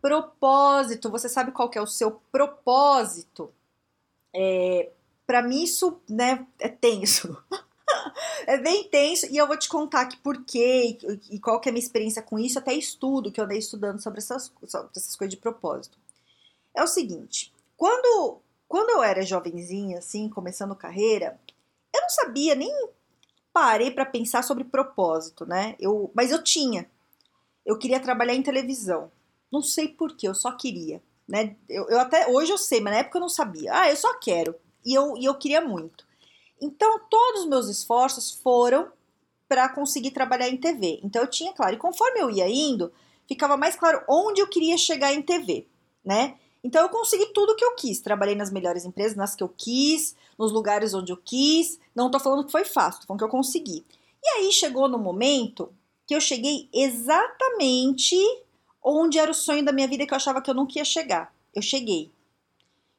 Propósito. Você sabe qual que é o seu propósito? É, para mim isso, né, é tenso. é bem tenso e eu vou te contar aqui por quê e, e, qual que é a minha experiência com isso, até estudo que eu andei estudando sobre essas, sobre essas coisas de propósito. É o seguinte, quando, quando eu era jovenzinha, assim, começando carreira, eu não sabia nem parei para pensar sobre propósito, né? Eu, mas eu tinha. Eu queria trabalhar em televisão. Não sei porquê, eu só queria. Né? Eu, eu, até hoje eu sei, mas na época eu não sabia. Ah, eu só quero. E eu, e eu queria muito. Então, todos os meus esforços foram para conseguir trabalhar em TV. Então, eu tinha claro. E conforme eu ia indo, ficava mais claro onde eu queria chegar em TV, né? Então, eu consegui tudo que eu quis. Trabalhei nas melhores empresas, nas que eu quis, nos lugares onde eu quis. Não tô falando que foi fácil, tô que eu consegui. E aí, chegou no momento que eu cheguei exatamente onde era o sonho da minha vida que eu achava que eu nunca ia chegar. Eu cheguei.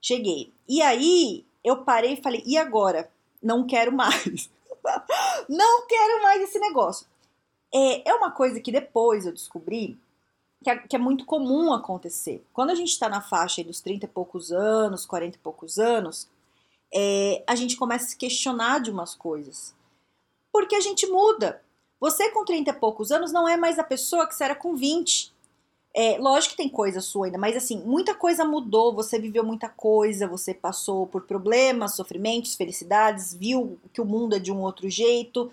Cheguei. E aí eu parei e falei: e agora? Não quero mais. não quero mais esse negócio. É, é uma coisa que depois eu descobri que é, que é muito comum acontecer. Quando a gente está na faixa dos 30 e poucos anos, 40 e poucos anos, é, a gente começa a se questionar de umas coisas. Porque a gente muda. Você com 30 e poucos anos não é mais a pessoa que você era com 20. É, lógico que tem coisa sua ainda, mas assim, muita coisa mudou, você viveu muita coisa, você passou por problemas, sofrimentos, felicidades, viu que o mundo é de um outro jeito.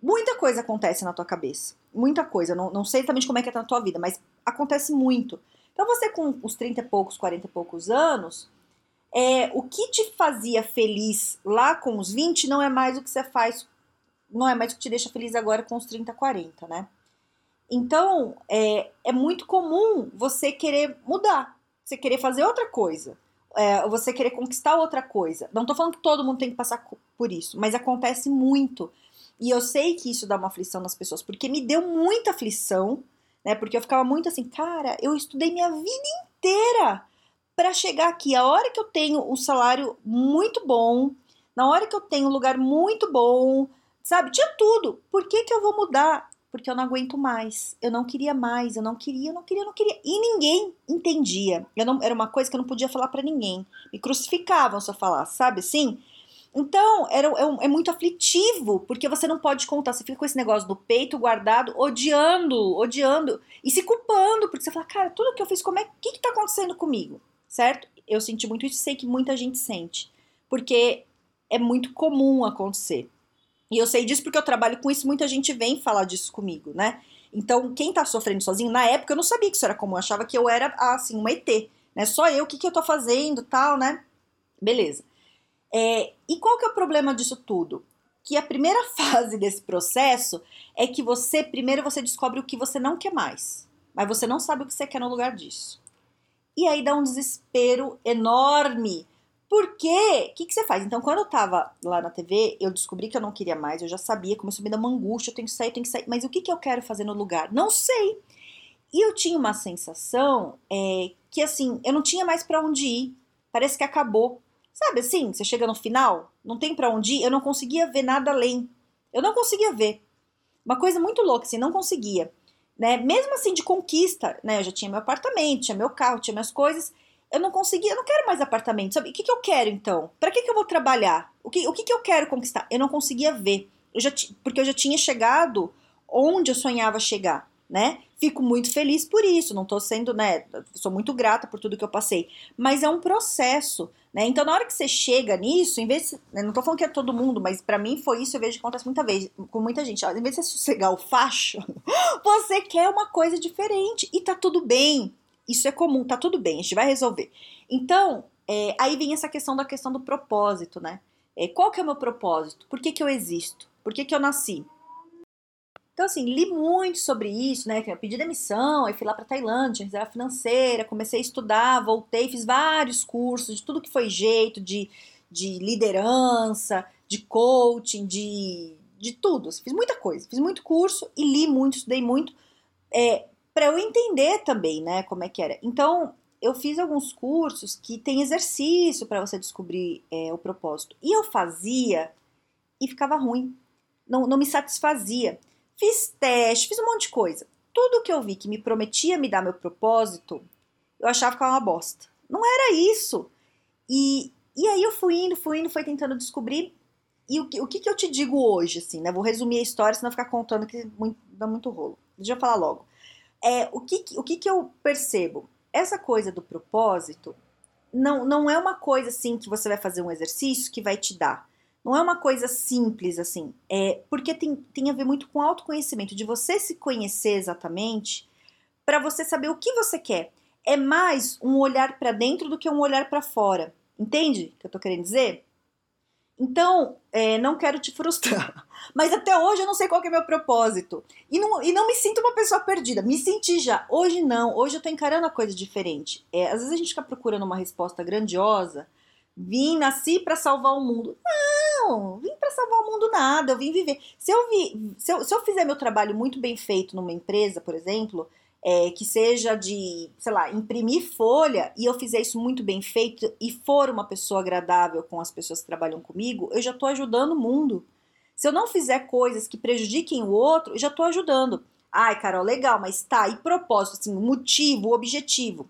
Muita coisa acontece na tua cabeça. Muita coisa. Não, não sei exatamente como é que é na tua vida, mas acontece muito. Então você com os 30 e poucos, 40 e poucos anos, é, o que te fazia feliz lá com os 20 não é mais o que você faz, não é mais o que te deixa feliz agora com os 30, 40, né? Então, é, é muito comum você querer mudar, você querer fazer outra coisa, é, você querer conquistar outra coisa. Não tô falando que todo mundo tem que passar por isso, mas acontece muito. E eu sei que isso dá uma aflição nas pessoas, porque me deu muita aflição, né? Porque eu ficava muito assim, cara, eu estudei minha vida inteira para chegar aqui. A hora que eu tenho um salário muito bom, na hora que eu tenho um lugar muito bom, sabe? Tinha tudo. Por que, que eu vou mudar? Porque eu não aguento mais. Eu não queria mais, eu não queria, eu não queria, eu não queria. E ninguém entendia. Eu não, era uma coisa que eu não podia falar para ninguém. Me crucificavam se eu falasse, sabe assim? Então, era, é, é, muito aflitivo, porque você não pode contar, você fica com esse negócio do peito guardado, odiando, odiando, e se culpando, porque você fala, cara, tudo que eu fiz, como é, que, que tá acontecendo comigo? Certo? Eu senti muito isso, sei que muita gente sente, porque é muito comum acontecer. E eu sei disso porque eu trabalho com isso, muita gente vem falar disso comigo, né? Então, quem tá sofrendo sozinho, na época eu não sabia que isso era comum, eu achava que eu era, assim, uma ET, né? Só eu, o que, que eu tô fazendo, tal, né? Beleza. É, e qual que é o problema disso tudo? Que a primeira fase desse processo é que você, primeiro você descobre o que você não quer mais, mas você não sabe o que você quer no lugar disso. E aí dá um desespero enorme, porque, o que, que você faz? Então, quando eu tava lá na TV, eu descobri que eu não queria mais, eu já sabia, começou a me dar uma angústia, eu tenho que sair, eu tenho que sair, mas o que, que eu quero fazer no lugar? Não sei. E eu tinha uma sensação é, que, assim, eu não tinha mais para onde ir, parece que acabou. Sabe assim, você chega no final, não tem para onde ir, eu não conseguia ver nada além. Eu não conseguia ver. Uma coisa muito louca, assim, não conseguia. Né? Mesmo assim, de conquista, né? Eu já tinha meu apartamento, tinha meu carro, tinha minhas coisas, eu não consegui, eu não quero mais apartamento, sabe? O que, que eu quero então? Para que, que eu vou trabalhar? O que, o que, que eu quero conquistar? Eu não conseguia ver, eu já porque eu já tinha chegado onde eu sonhava chegar, né? Fico muito feliz por isso, não tô sendo, né? Sou muito grata por tudo que eu passei, mas é um processo, né? Então, na hora que você chega nisso, em vez, né, não tô falando que é todo mundo, mas para mim foi isso, eu vejo que acontece muita vez, com muita gente. Ó, em vez de você sossegar o facho, você quer uma coisa diferente e tá tudo bem, isso é comum, tá tudo bem, a gente vai resolver. Então, é, aí vem essa questão da questão do propósito, né? É, qual que é o meu propósito? Por que, que eu existo? Por que, que eu nasci? Então, assim, li muito sobre isso, né? Eu pedi demissão, aí fui lá para Tailândia, reserva financeira, comecei a estudar, voltei, fiz vários cursos de tudo que foi jeito, de, de liderança, de coaching, de, de tudo. Assim, fiz muita coisa, fiz muito curso e li muito, estudei muito, é, para eu entender também, né, como é que era. Então, eu fiz alguns cursos que tem exercício para você descobrir é, o propósito. E eu fazia e ficava ruim. Não, não me satisfazia. Fiz teste, fiz um monte de coisa. Tudo que eu vi que me prometia me dar meu propósito, eu achava que era uma bosta. Não era isso. E, e aí eu fui indo, fui indo, fui tentando descobrir. E o que, o que, que eu te digo hoje, assim, né? Vou resumir a história, senão ficar contando que muito, dá muito rolo. Deixa eu falar logo. É, o que, o que, que eu percebo? essa coisa do propósito não, não é uma coisa assim que você vai fazer um exercício que vai te dar. Não é uma coisa simples assim. É porque tem, tem a ver muito com autoconhecimento, de você se conhecer exatamente para você saber o que você quer. É mais um olhar para dentro do que um olhar para fora. Entende o que eu tô querendo dizer? Então, é, não quero te frustrar. Mas até hoje eu não sei qual é meu propósito. E não, e não me sinto uma pessoa perdida. Me senti já. Hoje não. Hoje eu tô encarando a coisa diferente. É, às vezes a gente fica procurando uma resposta grandiosa. Vim, nasci para salvar o mundo. Não, vim para salvar o mundo nada. Eu vim viver. Se eu, vi, se, eu, se eu fizer meu trabalho muito bem feito numa empresa, por exemplo, é, que seja de, sei lá, imprimir folha e eu fizer isso muito bem feito e for uma pessoa agradável com as pessoas que trabalham comigo, eu já estou ajudando o mundo. Se eu não fizer coisas que prejudiquem o outro, eu já estou ajudando. Ai, Carol, legal, mas tá, e propósito, assim, motivo, objetivo.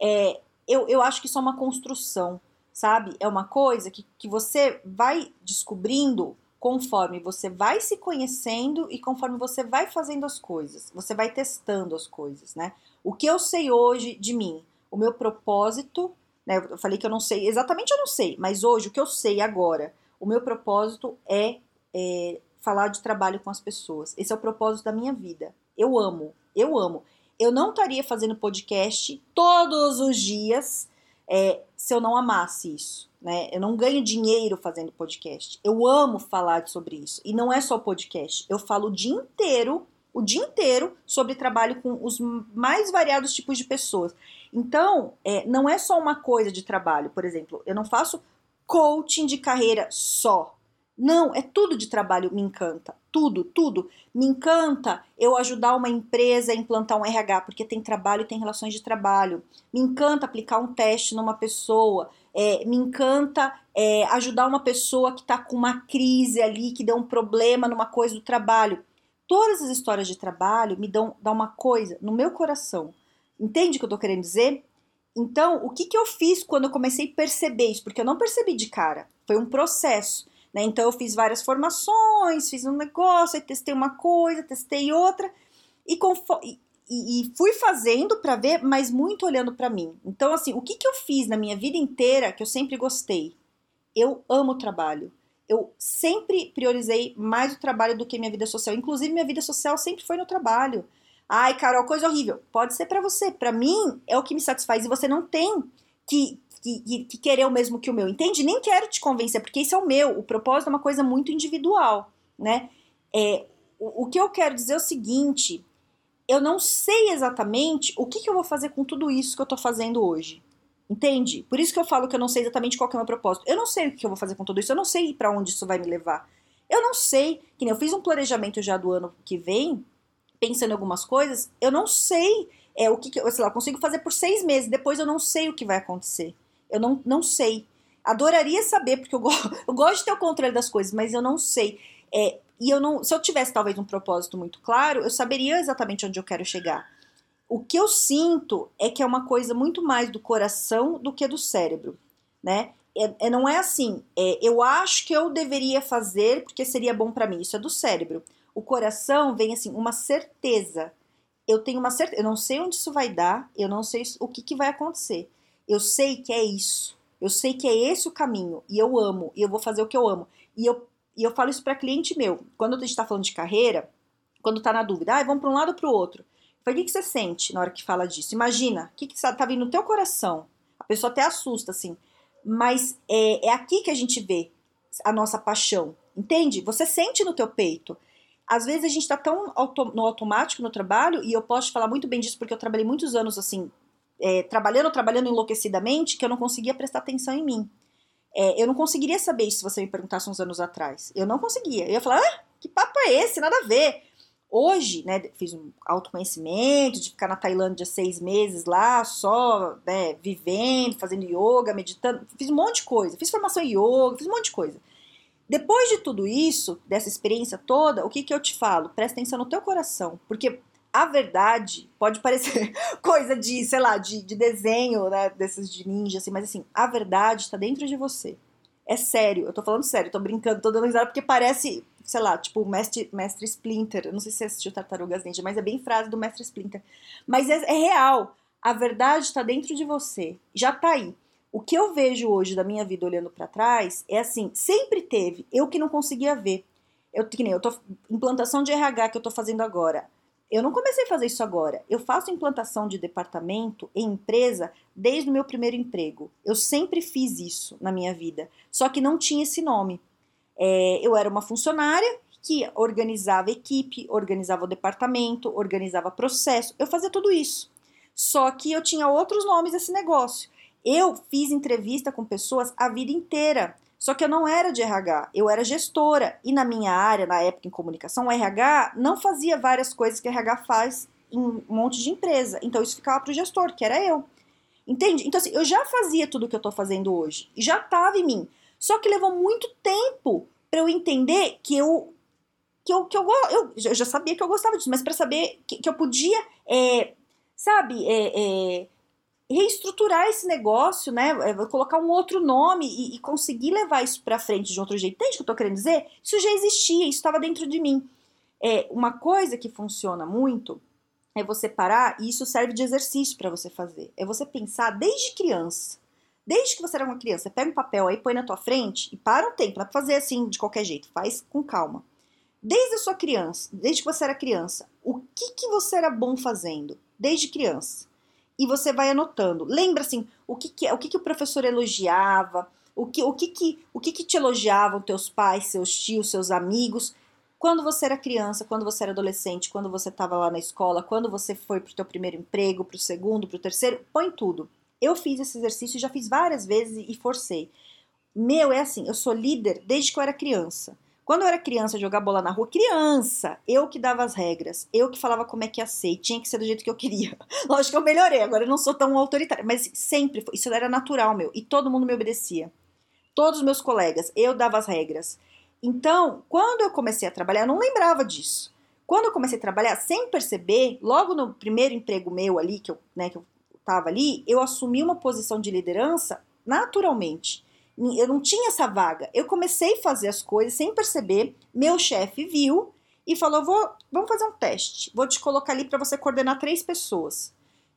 É, eu, eu acho que isso é uma construção, sabe? É uma coisa que, que você vai descobrindo conforme você vai se conhecendo e conforme você vai fazendo as coisas, você vai testando as coisas, né? O que eu sei hoje de mim, o meu propósito, né? Eu falei que eu não sei, exatamente eu não sei, mas hoje o que eu sei agora, o meu propósito é, é falar de trabalho com as pessoas. Esse é o propósito da minha vida. Eu amo, eu amo. Eu não estaria fazendo podcast todos os dias é, se eu não amasse isso né? Eu não ganho dinheiro fazendo podcast. Eu amo falar sobre isso. E não é só podcast. Eu falo o dia inteiro, o dia inteiro, sobre trabalho com os mais variados tipos de pessoas. Então, é, não é só uma coisa de trabalho. Por exemplo, eu não faço coaching de carreira só. Não, é tudo de trabalho me encanta. Tudo, tudo. Me encanta eu ajudar uma empresa a implantar um RH, porque tem trabalho e tem relações de trabalho. Me encanta aplicar um teste numa pessoa. É, me encanta é, ajudar uma pessoa que está com uma crise ali, que deu um problema numa coisa do trabalho. Todas as histórias de trabalho me dão, dão uma coisa no meu coração. Entende o que eu estou querendo dizer? Então, o que, que eu fiz quando eu comecei a perceber isso? Porque eu não percebi de cara, foi um processo. Né? Então, eu fiz várias formações, fiz um negócio, aí testei uma coisa, testei outra, e, conforme, e, e fui fazendo para ver, mas muito olhando para mim. Então, assim, o que, que eu fiz na minha vida inteira que eu sempre gostei? Eu amo o trabalho. Eu sempre priorizei mais o trabalho do que minha vida social. Inclusive, minha vida social sempre foi no trabalho. Ai, Carol, coisa horrível. Pode ser para você. Para mim, é o que me satisfaz. E você não tem que, que, que, querer o mesmo que o meu. Entende? Nem quero te convencer, porque isso é o meu. O propósito é uma coisa muito individual, né? É, o, o que eu quero dizer é o seguinte: eu não sei exatamente o que, que eu vou fazer com tudo isso que eu tô fazendo hoje. Entende? Por isso que eu falo que eu não sei exatamente qual é o meu propósito. Eu não sei o que eu vou fazer com tudo isso, eu não sei para onde isso vai me levar. Eu não sei, que nem eu fiz um planejamento já do ano que vem, pensando em algumas coisas, eu não sei é, o que, que eu, sei lá, eu consigo fazer por seis meses, depois eu não sei o que vai acontecer. Eu não, não sei. Adoraria saber, porque eu, go eu gosto de ter o controle das coisas, mas eu não sei. É, e eu não, se eu tivesse talvez um propósito muito claro, eu saberia exatamente onde eu quero chegar. O que eu sinto é que é uma coisa muito mais do coração do que do cérebro, né? É, é não é assim, é, eu acho que eu deveria fazer porque seria bom para mim. Isso é do cérebro. O coração vem assim, uma certeza. Eu tenho uma certeza, eu não sei onde isso vai dar, eu não sei o que, que vai acontecer. Eu sei que é isso. Eu sei que é esse o caminho e eu amo e eu vou fazer o que eu amo. E eu e eu falo isso para cliente meu. Quando a gente está falando de carreira, quando tá na dúvida, ah, vamos para um lado ou para o outro. Falei, o que, que você sente na hora que fala disso? Imagina, o que, que tá vindo no teu coração? A pessoa até assusta, assim. Mas é, é aqui que a gente vê a nossa paixão, entende? Você sente no teu peito. às vezes a gente tá tão auto, no automático no trabalho, e eu posso falar muito bem disso porque eu trabalhei muitos anos assim, é, trabalhando, trabalhando enlouquecidamente, que eu não conseguia prestar atenção em mim. É, eu não conseguiria saber isso se você me perguntasse uns anos atrás. Eu não conseguia. Eu ia falar, ah, que papo é esse? Nada a ver. Hoje, né, fiz um autoconhecimento de ficar na Tailândia seis meses lá, só, né, vivendo, fazendo yoga, meditando, fiz um monte de coisa, fiz formação em yoga, fiz um monte de coisa. Depois de tudo isso, dessa experiência toda, o que que eu te falo? Presta atenção no teu coração, porque a verdade pode parecer coisa de, sei lá, de, de desenho, né, desses de ninja, assim, mas assim, a verdade está dentro de você. É sério, eu tô falando sério, tô brincando, tô dando risada porque parece, sei lá, tipo mestre, mestre Splinter. Eu não sei se você assistiu Tartarugas Ninja, mas é bem frase do mestre Splinter. Mas é, é real. A verdade está dentro de você. Já tá aí. O que eu vejo hoje da minha vida olhando para trás é assim, sempre teve, eu que não conseguia ver. Eu que nem eu tô implantação de RH que eu tô fazendo agora. Eu não comecei a fazer isso agora. Eu faço implantação de departamento em empresa desde o meu primeiro emprego. Eu sempre fiz isso na minha vida, só que não tinha esse nome. É, eu era uma funcionária que organizava equipe, organizava o departamento, organizava processo. Eu fazia tudo isso. Só que eu tinha outros nomes desse negócio. Eu fiz entrevista com pessoas a vida inteira. Só que eu não era de RH, eu era gestora. E na minha área, na época em comunicação, o RH não fazia várias coisas que o RH faz em um monte de empresa. Então isso ficava para o gestor, que era eu. Entende? Então, assim, eu já fazia tudo o que eu estou fazendo hoje. Já estava em mim. Só que levou muito tempo para eu entender que eu. Que eu, que eu, eu, eu já sabia que eu gostava disso, mas para saber que, que, eu podia, é, sabe, é, é, reestruturar esse negócio, né? É, colocar um outro nome e, e conseguir levar isso para frente de outro jeito. Entende o que eu tô querendo dizer? Isso já existia, isso estava dentro de mim. É, uma coisa que funciona muito é você parar, e isso serve de exercício para você fazer. É você pensar desde criança. Desde que você era uma criança, pega um papel aí, põe na tua frente e para um tempo, é fazer assim de qualquer jeito, faz com calma. Desde a sua criança, desde que você era criança, o que que você era bom fazendo? Desde criança e você vai anotando. Lembra assim, o que, que o que, que o professor elogiava, o que o que, que o que, que te elogiavam teus pais, seus tios, seus amigos, quando você era criança, quando você era adolescente, quando você estava lá na escola, quando você foi para o teu primeiro emprego, para o segundo, para o terceiro, põe tudo. Eu fiz esse exercício, já fiz várias vezes e forcei. Meu, é assim, eu sou líder desde que eu era criança. Quando eu era criança, jogar bola na rua, criança, eu que dava as regras, eu que falava como é que ia ser, tinha que ser do jeito que eu queria. Lógico que eu melhorei, agora eu não sou tão autoritária, mas sempre foi, isso era natural meu, e todo mundo me obedecia. Todos os meus colegas, eu dava as regras. Então, quando eu comecei a trabalhar, eu não lembrava disso. Quando eu comecei a trabalhar, sem perceber, logo no primeiro emprego meu ali, que eu, né, que eu tava ali, eu assumi uma posição de liderança naturalmente eu não tinha essa vaga. Eu comecei a fazer as coisas sem perceber. Meu chefe viu e falou: vou, vamos fazer um teste. Vou te colocar ali para você coordenar três pessoas.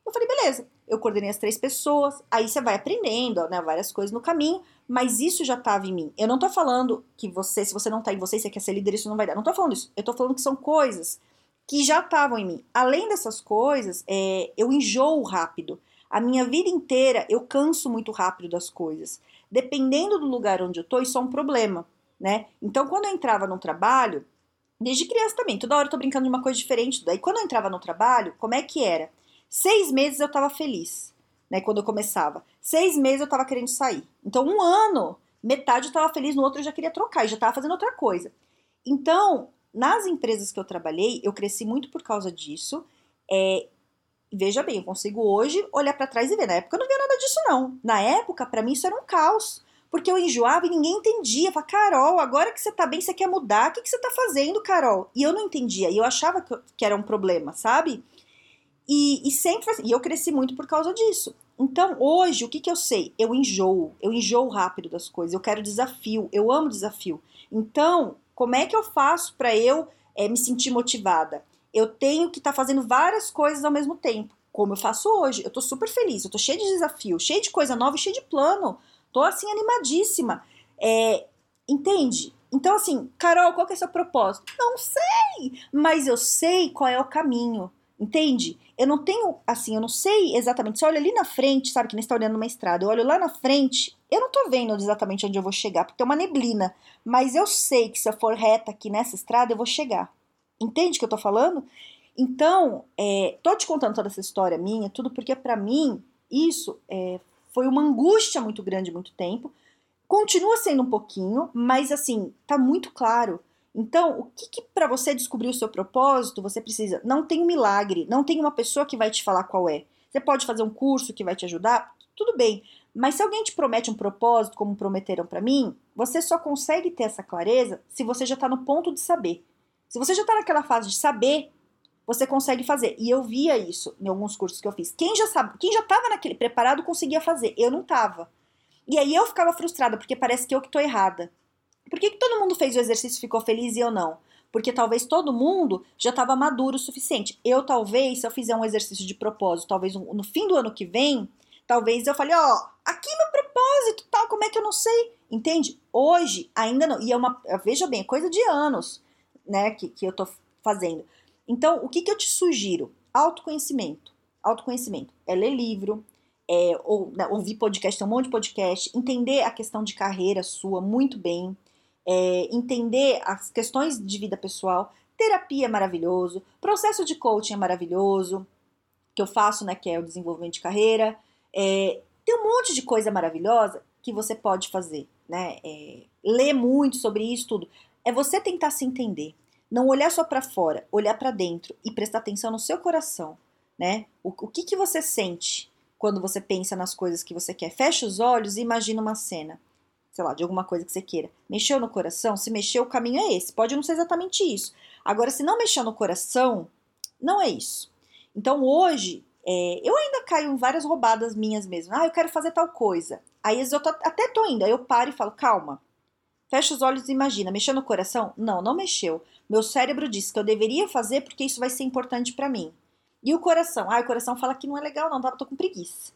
Eu falei, beleza. Eu coordenei as três pessoas. Aí você vai aprendendo, né, várias coisas no caminho. Mas isso já estava em mim. Eu não tô falando que você, se você não tá em você, você quer ser líder, isso não vai dar. Não tô falando isso. Eu tô falando que são coisas que já estavam em mim. Além dessas coisas, é, eu enjoo rápido. A minha vida inteira eu canso muito rápido das coisas dependendo do lugar onde eu tô, isso é um problema, né? Então, quando eu entrava no trabalho, desde criança também, toda hora eu tô brincando de uma coisa diferente. Daí, quando eu entrava no trabalho, como é que era? Seis meses eu tava feliz, né? Quando eu começava. Seis meses eu tava querendo sair. Então, um ano, metade eu tava feliz, no outro eu já queria trocar, já tava fazendo outra coisa. Então, nas empresas que eu trabalhei, eu cresci muito por causa disso. É, veja bem, eu consigo hoje olhar para trás e ver. Na época eu não via nada disso, não. Na época, para mim, isso era um caos. Porque eu enjoava e ninguém entendia. Falava, Carol, agora que você tá bem, você quer mudar, o que, que você tá fazendo, Carol? E eu não entendia. E eu achava que, que era um problema, sabe? E, e sempre assim, e eu cresci muito por causa disso. Então, hoje, o que, que eu sei? Eu enjoo, eu enjoo rápido das coisas, eu quero desafio, eu amo desafio. Então, como é que eu faço para eu é, me sentir motivada? Eu tenho que estar tá fazendo várias coisas ao mesmo tempo, como eu faço hoje. Eu tô super feliz, eu tô cheia de desafio, cheia de coisa nova cheia de plano. Tô assim animadíssima. É, entende? Então, assim, Carol, qual que é o seu propósito? Não sei, mas eu sei qual é o caminho. Entende? Eu não tenho, assim, eu não sei exatamente. Se eu olho ali na frente, sabe, que nem está olhando uma estrada, eu olho lá na frente, eu não tô vendo exatamente onde eu vou chegar, porque tem uma neblina. Mas eu sei que se eu for reta aqui nessa estrada, eu vou chegar. Entende o que eu tô falando? Então, é, tô te contando toda essa história minha, tudo porque para mim isso é, foi uma angústia muito grande muito tempo. Continua sendo um pouquinho, mas assim, tá muito claro. Então, o que, que para você descobrir o seu propósito, você precisa? Não tem um milagre, não tem uma pessoa que vai te falar qual é. Você pode fazer um curso que vai te ajudar, tudo bem. Mas se alguém te promete um propósito, como prometeram para mim, você só consegue ter essa clareza se você já tá no ponto de saber. Se você já tá naquela fase de saber, você consegue fazer. E eu via isso em alguns cursos que eu fiz. Quem já sabe, quem já estava naquele preparado conseguia fazer. Eu não estava. E aí eu ficava frustrada porque parece que eu que tô errada. Por que, que todo mundo fez o exercício ficou feliz e eu não? Porque talvez todo mundo já estava maduro o suficiente. Eu talvez, se eu fizer um exercício de propósito, talvez no fim do ano que vem, talvez eu fale, ó, oh, aqui meu propósito, tal, como é que eu não sei? Entende? Hoje ainda não. E é uma, veja bem, é coisa de anos, né, que, que eu tô fazendo. Então, o que, que eu te sugiro? Autoconhecimento. Autoconhecimento. É ler livro, é, ou, né, ouvir podcast, tem um monte de podcast, entender a questão de carreira sua muito bem, é, entender as questões de vida pessoal. Terapia é maravilhoso, processo de coaching é maravilhoso, que eu faço, né, que é o desenvolvimento de carreira. É, tem um monte de coisa maravilhosa que você pode fazer, né? É, ler muito sobre isso tudo. É você tentar se entender. Não olhar só para fora, olhar para dentro e prestar atenção no seu coração, né? O, o que, que você sente quando você pensa nas coisas que você quer? Fecha os olhos e imagina uma cena, sei lá, de alguma coisa que você queira. Mexeu no coração? Se mexeu, o caminho é esse. Pode não ser exatamente isso. Agora, se não mexer no coração, não é isso. Então, hoje, é, eu ainda caio em várias roubadas minhas mesmo. Ah, eu quero fazer tal coisa. Aí eu tô, até tô indo, aí eu paro e falo, calma. Fecha os olhos e imagina. Mexeu no coração? Não, não mexeu. Meu cérebro disse que eu deveria fazer porque isso vai ser importante para mim. E o coração? Ah, o coração fala que não é legal, não, tô com preguiça.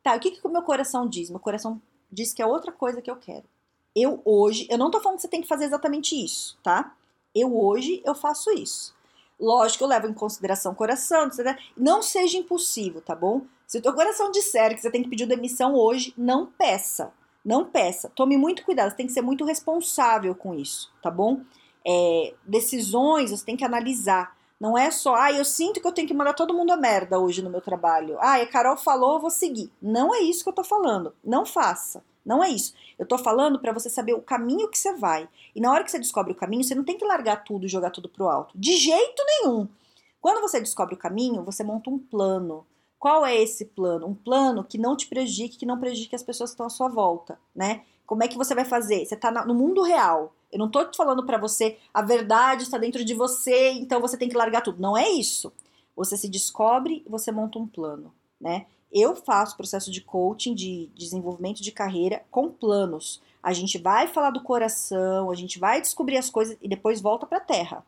Tá, o que, que o meu coração diz? Meu coração diz que é outra coisa que eu quero. Eu hoje, eu não tô falando que você tem que fazer exatamente isso, tá? Eu hoje, eu faço isso. Lógico, eu levo em consideração o coração, etc. Não seja impulsivo, tá bom? Se o teu coração disser que você tem que pedir demissão hoje, não peça. Não peça. Tome muito cuidado, você tem que ser muito responsável com isso, tá bom? é, decisões você tem que analisar. Não é só, ah, eu sinto que eu tenho que mandar todo mundo a merda hoje no meu trabalho. Ah, a Carol falou, eu vou seguir. Não é isso que eu tô falando. Não faça. Não é isso. Eu tô falando para você saber o caminho que você vai. E na hora que você descobre o caminho, você não tem que largar tudo e jogar tudo pro alto. De jeito nenhum. Quando você descobre o caminho, você monta um plano. Qual é esse plano? Um plano que não te prejudique, que não prejudique as pessoas que estão à sua volta, né? Como é que você vai fazer? Você tá no mundo real. Eu não tô te falando para você a verdade está dentro de você, então você tem que largar tudo. Não é isso. Você se descobre e você monta um plano, né? Eu faço processo de coaching, de desenvolvimento de carreira com planos. A gente vai falar do coração, a gente vai descobrir as coisas e depois volta para a terra.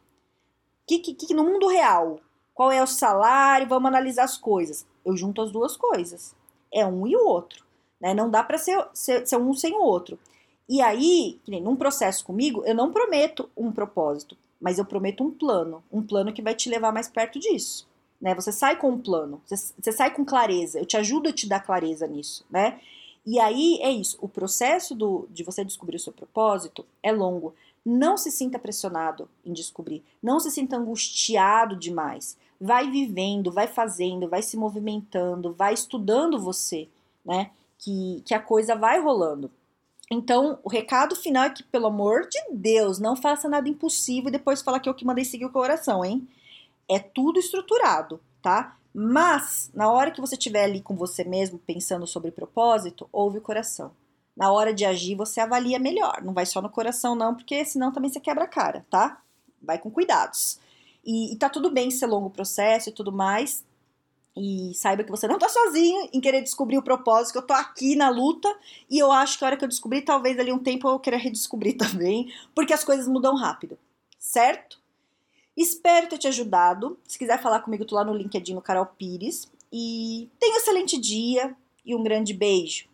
Que, que, que no mundo real, qual é o salário? Vamos analisar as coisas. Eu junto as duas coisas. É um e o outro. Né? Não dá para ser, ser, ser um sem o outro. E aí, num processo comigo, eu não prometo um propósito, mas eu prometo um plano, um plano que vai te levar mais perto disso. Né? Você sai com um plano, você, você sai com clareza, eu te ajudo a te dar clareza nisso, né? E aí é isso, o processo do, de você descobrir o seu propósito é longo. Não se sinta pressionado em descobrir, não se sinta angustiado demais. Vai vivendo, vai fazendo, vai se movimentando, vai estudando você, né? Que, que a coisa vai rolando. Então, o recado final é que, pelo amor de Deus, não faça nada impossível e depois falar que eu que mandei seguir o coração, hein? É tudo estruturado, tá? Mas, na hora que você estiver ali com você mesmo, pensando sobre propósito, ouve o coração. Na hora de agir, você avalia melhor. Não vai só no coração, não, porque senão também você quebra a cara, tá? Vai com cuidados. E, e tá tudo bem ser longo processo e tudo mais. E saiba que você não tá sozinho em querer descobrir o propósito, eu tô aqui na luta e eu acho que a hora que eu descobrir, talvez ali um tempo eu queira redescobrir também, porque as coisas mudam rápido, certo? Espero ter te ajudado. Se quiser falar comigo, tô lá no LinkedIn no Carol Pires. E tenha um excelente dia e um grande beijo.